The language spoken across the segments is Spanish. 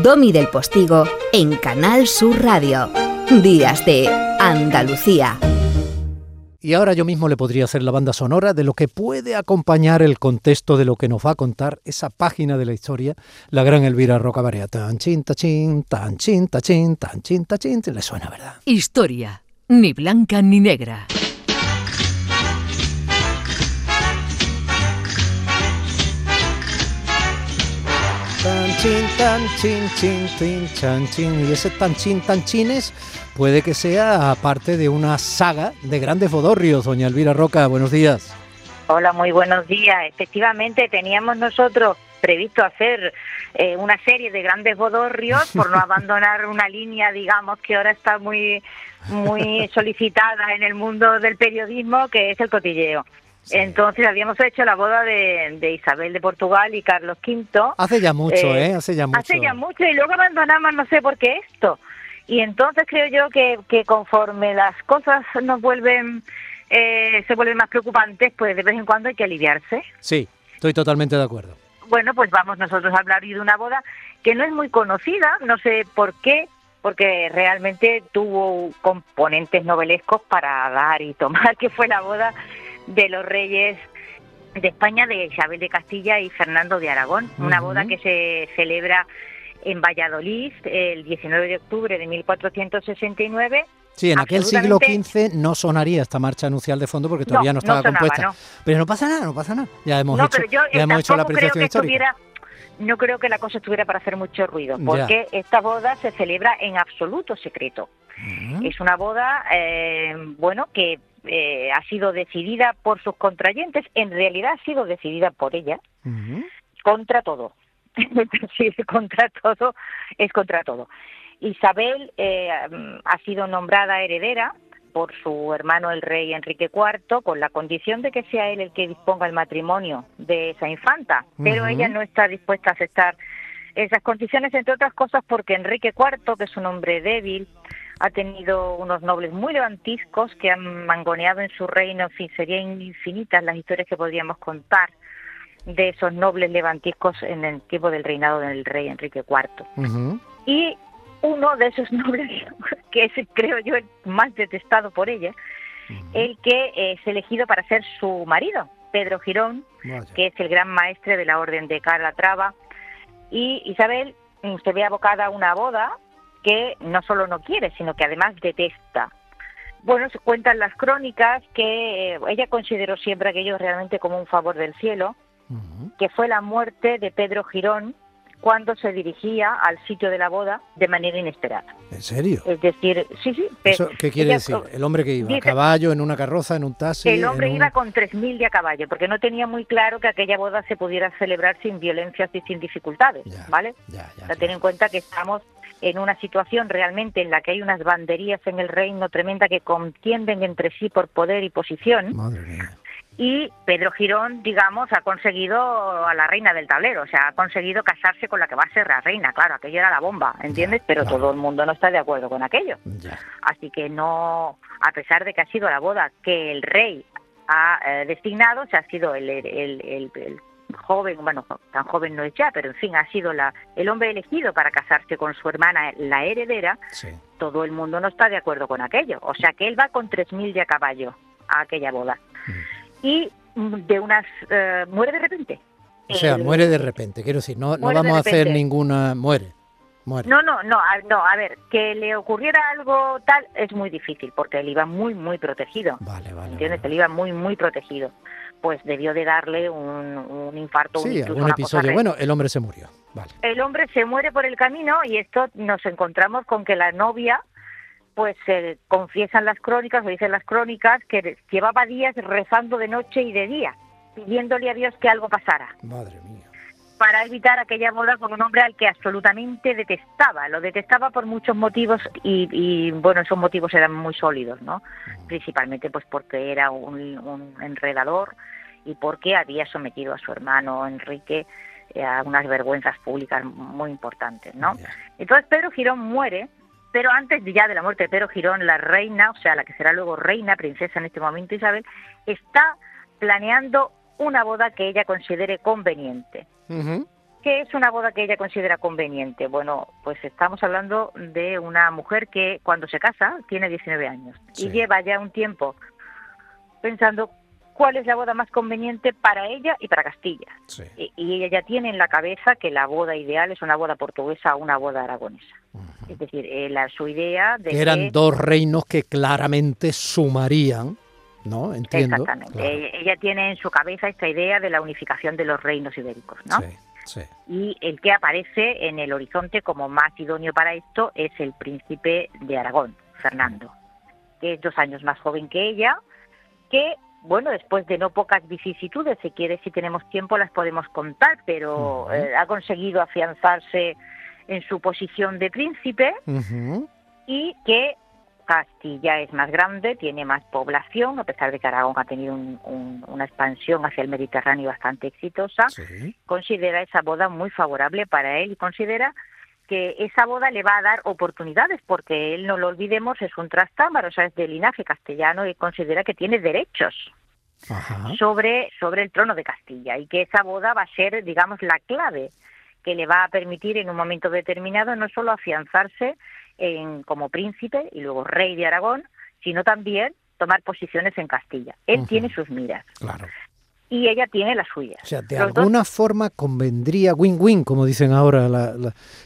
Domi del Postigo en Canal Sur Radio. Días de Andalucía. Y ahora yo mismo le podría hacer la banda sonora de lo que puede acompañar el contexto de lo que nos va a contar esa página de la historia, la gran Elvira Roca Barea. Tan chin, chin, tan chin, chin, tan chin, chin, le suena, ¿verdad? Historia, ni blanca ni negra. Chin, tan chin, chin, chin, chan, chin. Y ese tan chin, tan chines puede que sea parte de una saga de grandes bodorrios. Doña Elvira Roca, buenos días. Hola, muy buenos días. Efectivamente, teníamos nosotros previsto hacer eh, una serie de grandes bodorrios por no abandonar una línea, digamos, que ahora está muy, muy solicitada en el mundo del periodismo, que es el cotilleo. Entonces habíamos hecho la boda de, Isabel de Portugal y Carlos V. Hace ya mucho, ¿eh? Hace ya mucho. Hace ya mucho y luego abandonamos no sé por qué esto. Y entonces creo yo que, que conforme las cosas nos vuelven, eh, se vuelven más preocupantes, pues de vez en cuando hay que aliviarse. Sí, estoy totalmente de acuerdo. Bueno, pues vamos nosotros a hablar de una boda que no es muy conocida, no sé por qué, porque realmente tuvo componentes novelescos para dar y tomar, que fue la boda de los reyes de España, de Isabel de Castilla y Fernando de Aragón, una boda que se celebra en Valladolid el 19 de octubre de 1469. Sí, en aquel siglo XV no sonaría esta marcha anuncial de fondo porque todavía no, estaba compuesta. Pero no pasa nada, no pasa nada. Ya hemos hecho, ya hemos hecho la apreciación histórica. no creo que la cosa estuviera para hacer mucho ruido, porque esta boda se celebra en absoluto secreto. Es una boda, eh, bueno, que eh, ha sido decidida por sus contrayentes, en realidad ha sido decidida por ella, contra todo. sí, contra todo, es contra todo. Isabel eh, ha sido nombrada heredera por su hermano el rey Enrique IV, con la condición de que sea él el que disponga el matrimonio de esa infanta, pero ella no está dispuesta a aceptar esas condiciones, entre otras cosas porque Enrique IV, que es un hombre débil, ha tenido unos nobles muy levantiscos que han mangoneado en su reino, en fin, serían infinitas las historias que podríamos contar de esos nobles levantiscos en el tiempo del reinado del rey Enrique IV. Y uno de esos nobles, que es creo yo el más detestado por ella, el que es elegido para ser su marido, Pedro Girón, que es el gran maestre de la orden de Calatrava, y Isabel se ve abocada a una boda que no solo no quiere, sino que además detesta. Bueno, se cuentan las crónicas que eh, ella consideró siempre aquello realmente como un favor del cielo, que fue la muerte de Pedro Girón cuando se dirigía al sitio de la boda de manera inesperada. ¿En serio? Es decir, sí, sí. ¿Qué quiere decir? ¿El hombre que iba a caballo, en una carroza, en un taxi? El hombre iba con 3.000 de a caballo, porque no tenía muy claro que aquella boda se pudiera celebrar sin violencias y sin dificultades, ¿vale? Ya, ya, ten en cuenta que estamos en una situación realmente en la que hay unas banderías en el reino tremenda que contienden entre sí por poder y posición. Y Pedro Girón, digamos, ha conseguido a la reina del tablero, o sea, ha conseguido casarse con la que va a ser la reina, claro, aquello era la bomba, ¿entiendes? Pero todo el mundo no está de acuerdo con aquello. Así que no, a pesar de que ha sido la boda que el rey ha eh, designado, o sea, ha sido el, el joven, bueno, tan joven no es ya, pero en fin, ha sido la, el hombre elegido para casarse con su hermana, la heredera, todo el mundo no está de acuerdo con aquello. O sea que él va con 3.000 de a caballo a aquella boda. Mm. Y de unas... Eh, muere de repente. O sea, muere de repente, quiero decir, no, no vamos a hacer ninguna... Muere. Muere. No, no, no, a, no, a ver, que le ocurriera algo tal es muy difícil porque él iba muy, muy protegido. Vale, vale. ¿Entiendes? Él iba muy, muy protegido pues debió de darle un, infarto. Sí, un episodio. Bueno, el hombre se murió. Vale. El hombre se muere por el camino y esto nos encontramos con que la novia, pues se confiesan las crónicas, o dicen las crónicas, que llevaba días rezando de noche y de día, pidiéndole a Dios que algo pasara. Madre mía para evitar aquella boda con un hombre al que absolutamente detestaba. Lo detestaba por muchos motivos y, bueno, esos motivos eran muy sólidos, ¿no? Principalmente pues porque era un, enredador y porque había sometido a su hermano Enrique eh, a unas vergüenzas públicas muy importantes, ¿no? Entonces Pedro Girón muere, pero antes ya de la muerte de Pedro Girón, la reina, o sea, la que será luego reina, princesa en este momento Isabel, está planeando una boda que ella considere conveniente. ¿Qué es una boda que ella considera conveniente? Bueno, pues estamos hablando de una mujer que cuando se casa tiene 19 años y lleva ya un tiempo pensando cuál es la boda más conveniente para ella y para Castilla. Y, ella ya tiene en la cabeza que la boda ideal es una boda portuguesa o una boda aragonesa. Es decir, eh, la, su idea de... Que eran dos reinos que claramente sumarían ¿no? Entiendo. Exactamente. Ella tiene en su cabeza esta idea de la unificación de los reinos ibéricos, ¿no? Y el que aparece en el horizonte como más idóneo para esto es el príncipe de Aragón, Fernando, que es dos años más joven que ella, que, bueno, después de no pocas vicisitudes, si quiere, si tenemos tiempo, las podemos contar, pero eh, ha conseguido afianzarse en su posición de príncipe y que Castilla es más grande, tiene más población, a pesar de que Aragón ha tenido una expansión hacia el Mediterráneo bastante exitosa, considera esa boda muy favorable para él y considera que esa boda le va a dar oportunidades, porque él, no lo olvidemos, es un trastámaro, o sea, es de linaje castellano y considera que tiene derechos sobre, sobre el trono de Castilla y que esa boda va a ser, digamos, la clave que le va a permitir en un momento determinado no solo afianzarse en, como príncipe y luego rey de Aragón, sino también tomar posiciones en Castilla. Él tiene sus miras. Claro. Y ella tiene las suyas. O sea, de alguna forma convendría win-win, como dicen ahora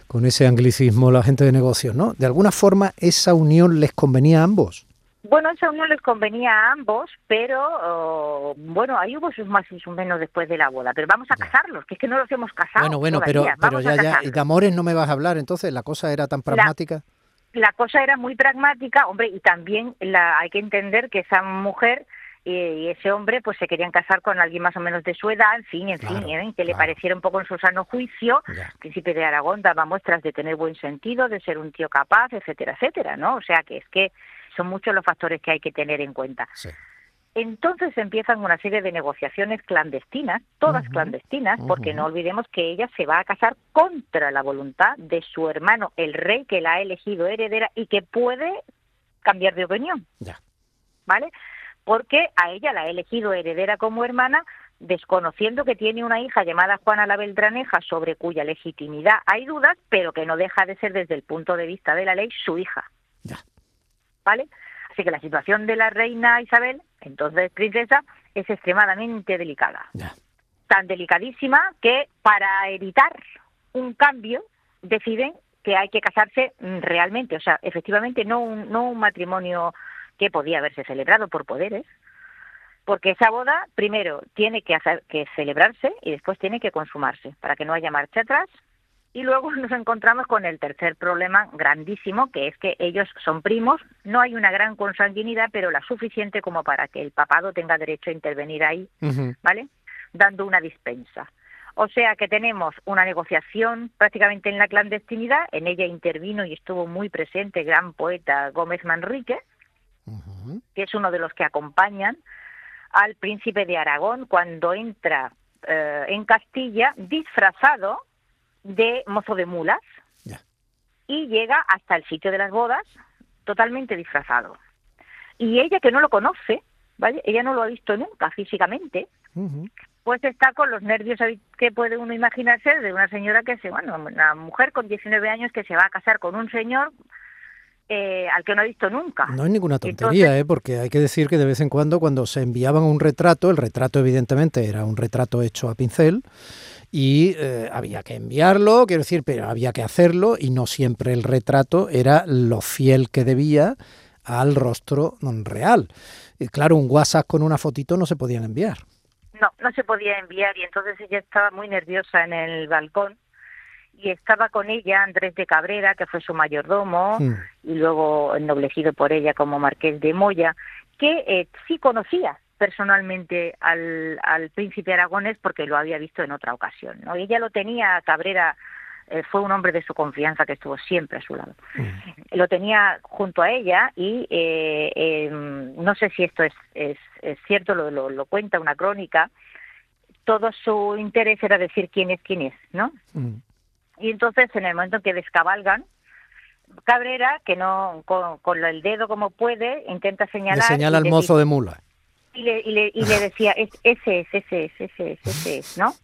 con ese anglicismo la gente de negocios, ¿no? De alguna forma esa unión les convenía a ambos. Bueno, esa unión les convenía a ambos, pero oh, bueno, ahí hubo sus más y sus menos después de la boda. Pero vamos a casarlos, que es que no los hemos casado. Bueno, bueno, pero, pero ya, ya, y de amores no me vas a hablar, entonces la cosa era tan pragmática. La, cosa era muy pragmática, hombre, y también la, hay que entender que esa mujer y ese hombre pues se querían casar con alguien más o menos de su edad, en fin, en fin, ¿eh? que le pareciera un poco en su sano juicio. El príncipe de Aragón daba muestras de tener buen sentido, de ser un tío capaz, etcétera, etcétera, ¿no? O sea que es que son muchos los factores que hay que tener en cuenta. Entonces empiezan una serie de negociaciones clandestinas, todas clandestinas, porque no olvidemos que ella se va a casar contra la voluntad de su hermano, el rey que la ha elegido heredera y que puede cambiar de opinión. Ya. ¿Vale? Porque a ella la ha elegido heredera como hermana, desconociendo que tiene una hija llamada Juana la Beltraneja, sobre cuya legitimidad hay dudas, pero que no deja de ser desde el punto de vista de la ley su hija. Ya. ¿vale? Así que la situación de la reina Isabel, entonces princesa, es extremadamente delicada. Tan delicadísima que para evitar un cambio deciden que hay que casarse realmente, o sea, efectivamente no un, no un matrimonio que podía haberse celebrado por poderes, porque esa boda primero tiene que, hacer, que celebrarse y después tiene que consumarse para que no haya marcha atrás. Y luego nos encontramos con el tercer problema grandísimo, que es que ellos son primos, no hay una gran consanguinidad, pero la suficiente como para que el papado tenga derecho a intervenir ahí, ¿vale? Dando una dispensa. O sea que tenemos una negociación prácticamente en la clandestinidad, en ella intervino y estuvo muy presente el gran poeta Gómez Manrique, que es uno de los que acompañan al príncipe de Aragón cuando entra eh, en Castilla disfrazado de mozo de mulas y llega hasta el sitio de las bodas totalmente disfrazado. Y ella que no lo conoce, ¿vale? Ella no lo ha visto nunca físicamente, pues está con los nervios que puede uno imaginarse de una señora que se, bueno, una mujer con 19 años que se va a casar con un señor eh, al que no ha visto nunca. No es ninguna tontería, ¿eh? porque hay que decir que de vez en cuando cuando se enviaban un retrato, el retrato evidentemente era un retrato hecho a pincel, y eh, había que enviarlo, quiero decir, pero había que hacerlo y no siempre el retrato era lo fiel que debía al rostro real. Y claro, un WhatsApp con una fotito no se podían enviar. No, no se podía enviar y entonces ella estaba muy nerviosa en el balcón y estaba con ella Andrés de Cabrera, que fue su mayordomo y luego ennoblecido por ella como marqués de Moya, que eh, sí conocía personalmente al, al príncipe aragonés porque lo había visto en otra ocasión. ¿no? Ella lo tenía, Cabrera eh, fue un hombre de su confianza que estuvo siempre a su lado. Mm. Lo tenía junto a ella y eh, em, no sé si esto es, es, cierto, lo, lo, cuenta una crónica, todo su interés era decir quién es quién es, ¿no? Mm. Y entonces en el momento en que descabalgan, Cabrera, que no con, con el dedo como puede, intenta señalar... Le señala al mozo de mula y le, y le, y le decía, es, ese es, ese es, ese es, ese es, ¿no?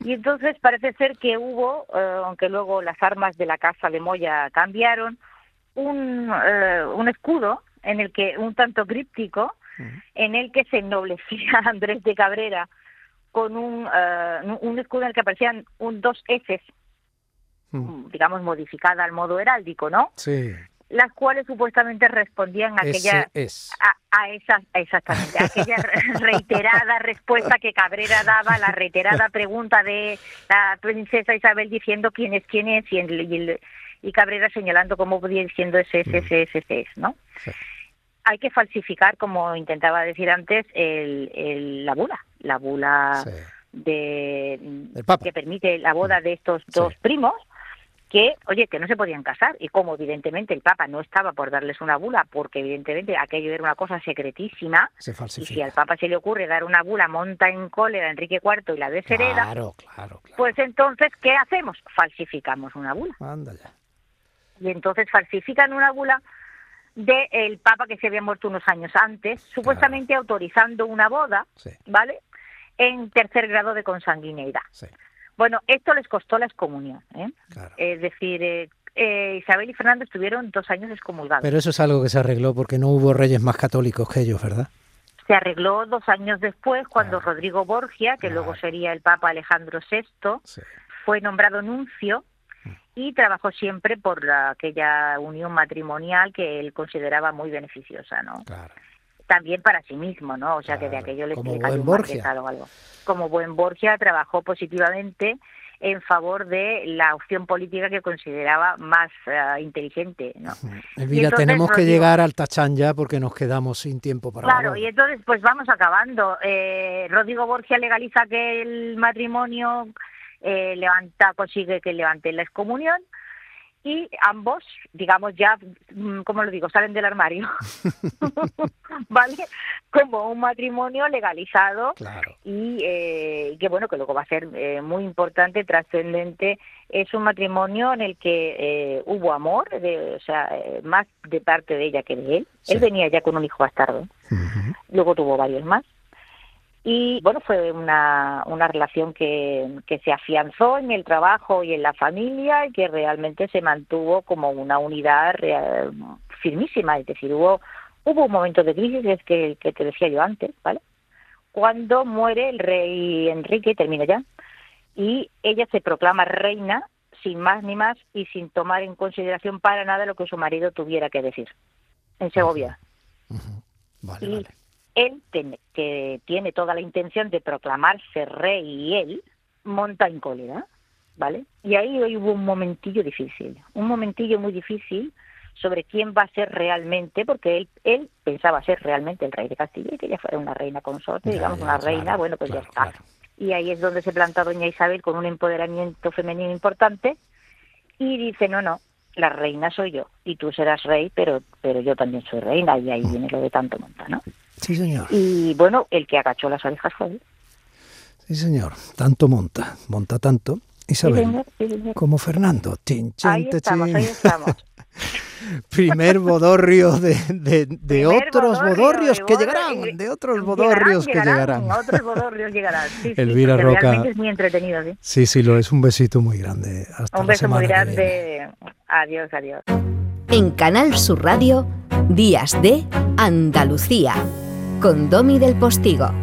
Y entonces parece ser que hubo, eh, aunque luego las armas de la casa de Moya cambiaron, un, eh, un escudo en el que, un tanto críptico, en el que se ennoblecía Andrés de Cabrera con un, eh, un escudo en el que aparecían un dos S, digamos, modificada al modo heráldico, ¿no? Sí. Las cuales supuestamente respondían a aquella a, a, esa exactamente a aquella reiterada respuesta que Cabrera daba la reiterada pregunta de la princesa Isabel diciendo quién es quién es y, y, Cabrera señalando cómo podía diciendo ese ese ese ese, ese ¿no? Hay que falsificar, como intentaba decir antes, el, el la bula, la bula de que permite la boda de estos dos primos que, oye, que no se podían casar. Y como evidentemente el Papa no estaba por darles una bula, porque evidentemente aquello era una cosa secretísima, y si al Papa se le ocurre dar una bula, monta en cólera a Enrique IV y la deshereda, claro, claro, pues entonces, ¿qué hacemos? Falsificamos una bula. Y entonces falsifican una bula del Papa que se había muerto unos años antes, supuestamente autorizando una boda, ¿vale? En tercer grado de consanguineidad. Sí. Bueno, esto les costó la excomunión. ¿eh? Es decir, eh, eh, Isabel y Fernando estuvieron dos años excomulgados. Pero eso es algo que se arregló porque no hubo reyes más católicos que ellos, ¿verdad? Se arregló dos años después cuando Rodrigo Borgia, que luego sería el Papa Alejandro VI, fue nombrado nuncio y trabajó siempre por aquella unión matrimonial que él consideraba muy beneficiosa, ¿no? Claro también para sí mismo, ¿no? O sea, que de aquello le como buen Borgia. algo. Como buen Borgia trabajó positivamente en favor de la opción política que consideraba más uh, inteligente. ¿no? Elvira, tenemos que llegar al Tachán ya porque nos quedamos sin tiempo para Claro, y entonces pues vamos acabando. Eh, Rodrigo Borgia legaliza que el matrimonio eh, levanta, consigue que levante la excomunión y ambos, digamos ya, mm, ¿cómo lo digo?, salen del armario, ¿vale? Como un matrimonio legalizado y eh, que bueno, que luego va a ser eh, muy importante, trascendente, es un matrimonio en el que eh, hubo amor, de, o sea, más de parte de ella que de él. Él venía ya con un hijo bastardo, luego tuvo varios más y bueno, fue una, una relación que, que se afianzó en el trabajo y en la familia y que realmente se mantuvo como una unidad firmísima, es decir, hubo, hubo un momento de crisis, es que, que te decía yo antes, ¿vale? Cuando muere el rey Enrique, termina ya, y ella se proclama reina sin más ni más y sin tomar en consideración para nada lo que su marido tuviera que decir. En Segovia. Vale, vale él, que tiene toda la intención de proclamarse rey y él, monta en cólera, ¿vale? Y ahí hubo un momentillo difícil, un momentillo muy difícil sobre quién va a ser realmente, porque él, él pensaba ser realmente el rey de Castilla y que ella fuera una reina consorte, digamos, una reina, bueno, pues ya está. Y ahí es donde se planta doña Isabel con un empoderamiento femenino importante y dice, no, no, la reina soy yo y tú serás rey, pero, pero yo también soy reina y ahí viene lo de tanto monta, ¿no? Sí, señor. Y bueno, el que agachó las orejas fue él. Sí, señor. Tanto monta, monta tanto. Isabel, como Fernando. ahí estamos, ahí estamos. Primer bodorrio de, de, otros bodorrios que llegarán, de otros bodorrios que llegarán. Otros bodorrios llegarán. Sí, Elvira Roca. Realmente es muy entretenido, ¿sí? Sí, sí, lo es. Un besito muy grande. Hasta un beso muy grande. Adiós, adiós. En Canal Sur Radio, Días de Andalucía con Domi del Postigo.